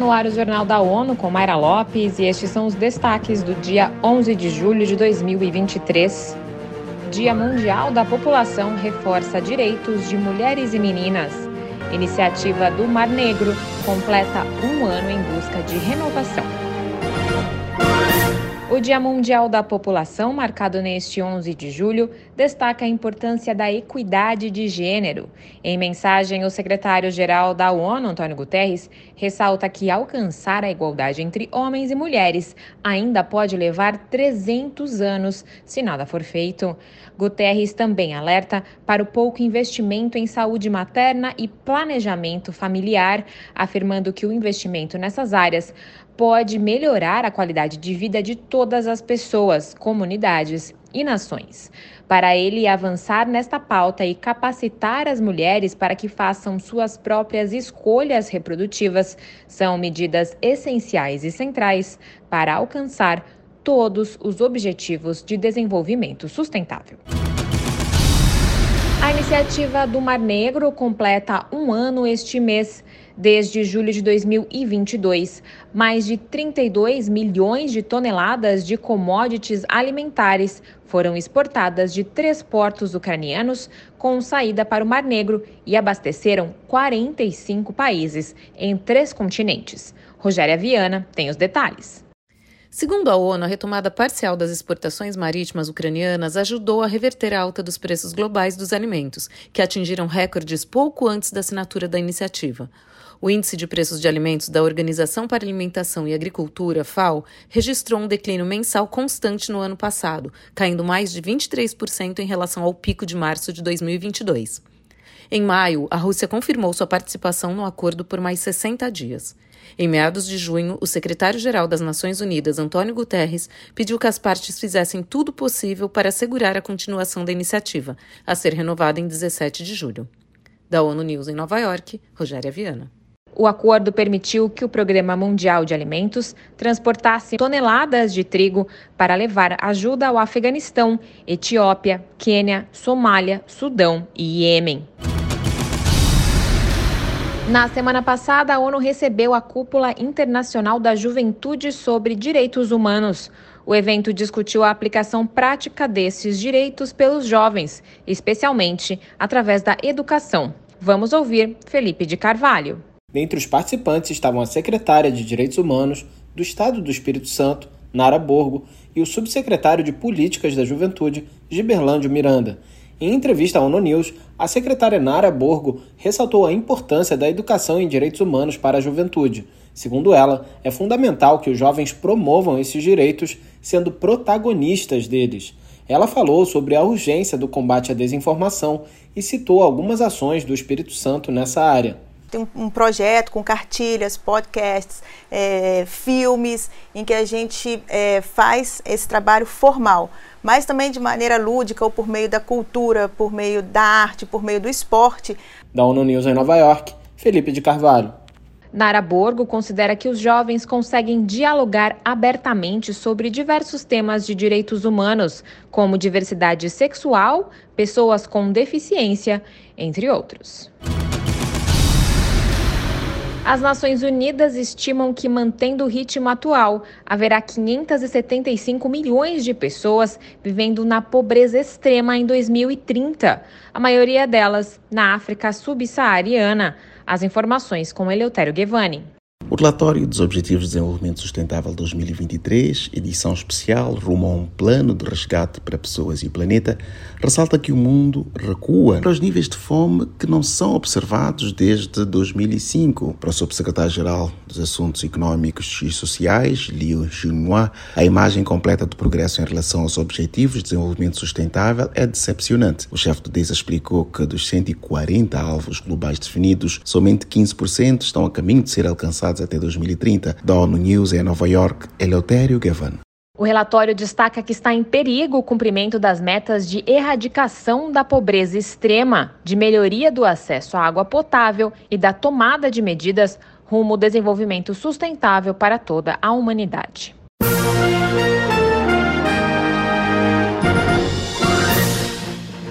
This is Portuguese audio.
no Jornal da ONU com Mayra Lopes e estes são os destaques do dia 11 de julho de 2023. Dia Mundial da População reforça direitos de mulheres e meninas. Iniciativa do Mar Negro completa um ano em busca de renovação. O Dia Mundial da População, marcado neste 11 de julho, destaca a importância da equidade de gênero. Em mensagem, o secretário-geral da ONU, Antônio Guterres, ressalta que alcançar a igualdade entre homens e mulheres ainda pode levar 300 anos se nada for feito. Guterres também alerta para o pouco investimento em saúde materna e planejamento familiar, afirmando que o investimento nessas áreas pode melhorar a qualidade de vida de todas as pessoas, comunidades e nações. Para ele avançar nesta pauta e capacitar as mulheres para que façam suas próprias escolhas reprodutivas são medidas essenciais e centrais para alcançar todos os objetivos de desenvolvimento sustentável. A iniciativa do Mar Negro completa um ano este mês. Desde julho de 2022, mais de 32 milhões de toneladas de commodities alimentares foram exportadas de três portos ucranianos com saída para o Mar Negro e abasteceram 45 países em três continentes. Rogéria Viana tem os detalhes. Segundo a ONU, a retomada parcial das exportações marítimas ucranianas ajudou a reverter a alta dos preços globais dos alimentos, que atingiram recordes pouco antes da assinatura da iniciativa. O Índice de Preços de Alimentos da Organização para Alimentação e Agricultura, FAO, registrou um declínio mensal constante no ano passado, caindo mais de 23% em relação ao pico de março de 2022. Em maio, a Rússia confirmou sua participação no acordo por mais 60 dias. Em meados de junho, o secretário-geral das Nações Unidas, Antônio Guterres, pediu que as partes fizessem tudo possível para assegurar a continuação da iniciativa, a ser renovada em 17 de julho. Da ONU News em Nova York, Rogéria Viana. O acordo permitiu que o Programa Mundial de Alimentos transportasse toneladas de trigo para levar ajuda ao Afeganistão, Etiópia, Quênia, Somália, Sudão e Iêmen. Na semana passada, a ONU recebeu a Cúpula Internacional da Juventude sobre Direitos Humanos. O evento discutiu a aplicação prática desses direitos pelos jovens, especialmente através da educação. Vamos ouvir Felipe de Carvalho. Dentre os participantes estavam a secretária de Direitos Humanos do Estado do Espírito Santo, Nara Borgo, e o subsecretário de Políticas da Juventude, Giberlândio Miranda. Em entrevista à ONU News, a secretária Nara Borgo ressaltou a importância da educação em direitos humanos para a juventude. Segundo ela, é fundamental que os jovens promovam esses direitos, sendo protagonistas deles. Ela falou sobre a urgência do combate à desinformação e citou algumas ações do Espírito Santo nessa área tem um, projeto com cartilhas, podcasts, é, filmes, em que a gente é, faz esse trabalho formal mas também de maneira lúdica ou por meio da cultura, por meio da arte, por meio do esporte. Da ONU News em Nova York, Felipe de Carvalho. Nara Borgo considera que os jovens conseguem dialogar abertamente sobre diversos temas de direitos humanos, como diversidade sexual, pessoas com deficiência, entre outros. As Nações Unidas estimam que, mantendo o ritmo atual, haverá 575 milhões de pessoas vivendo na pobreza extrema em 2030, a maioria delas na África subsaariana. As informações com Eleutério Guevani. O relatório dos Objetivos de Desenvolvimento Sustentável 2023, edição especial rumo a um plano de resgate para pessoas e o planeta, ressalta que o mundo recua para os níveis de fome que não são observados desde 2005. Para o subsecretário-geral dos Assuntos Econômicos e Sociais, Liu Junhua, a imagem completa do progresso em relação aos Objetivos de Desenvolvimento Sustentável é decepcionante. O chefe do DESA explicou que dos 140 alvos globais definidos, somente 15% estão a caminho de ser alcançados até 2030. Da ONU News em Nova York, Eleutério Gavan. O relatório destaca que está em perigo o cumprimento das metas de erradicação da pobreza extrema, de melhoria do acesso à água potável e da tomada de medidas rumo ao desenvolvimento sustentável para toda a humanidade.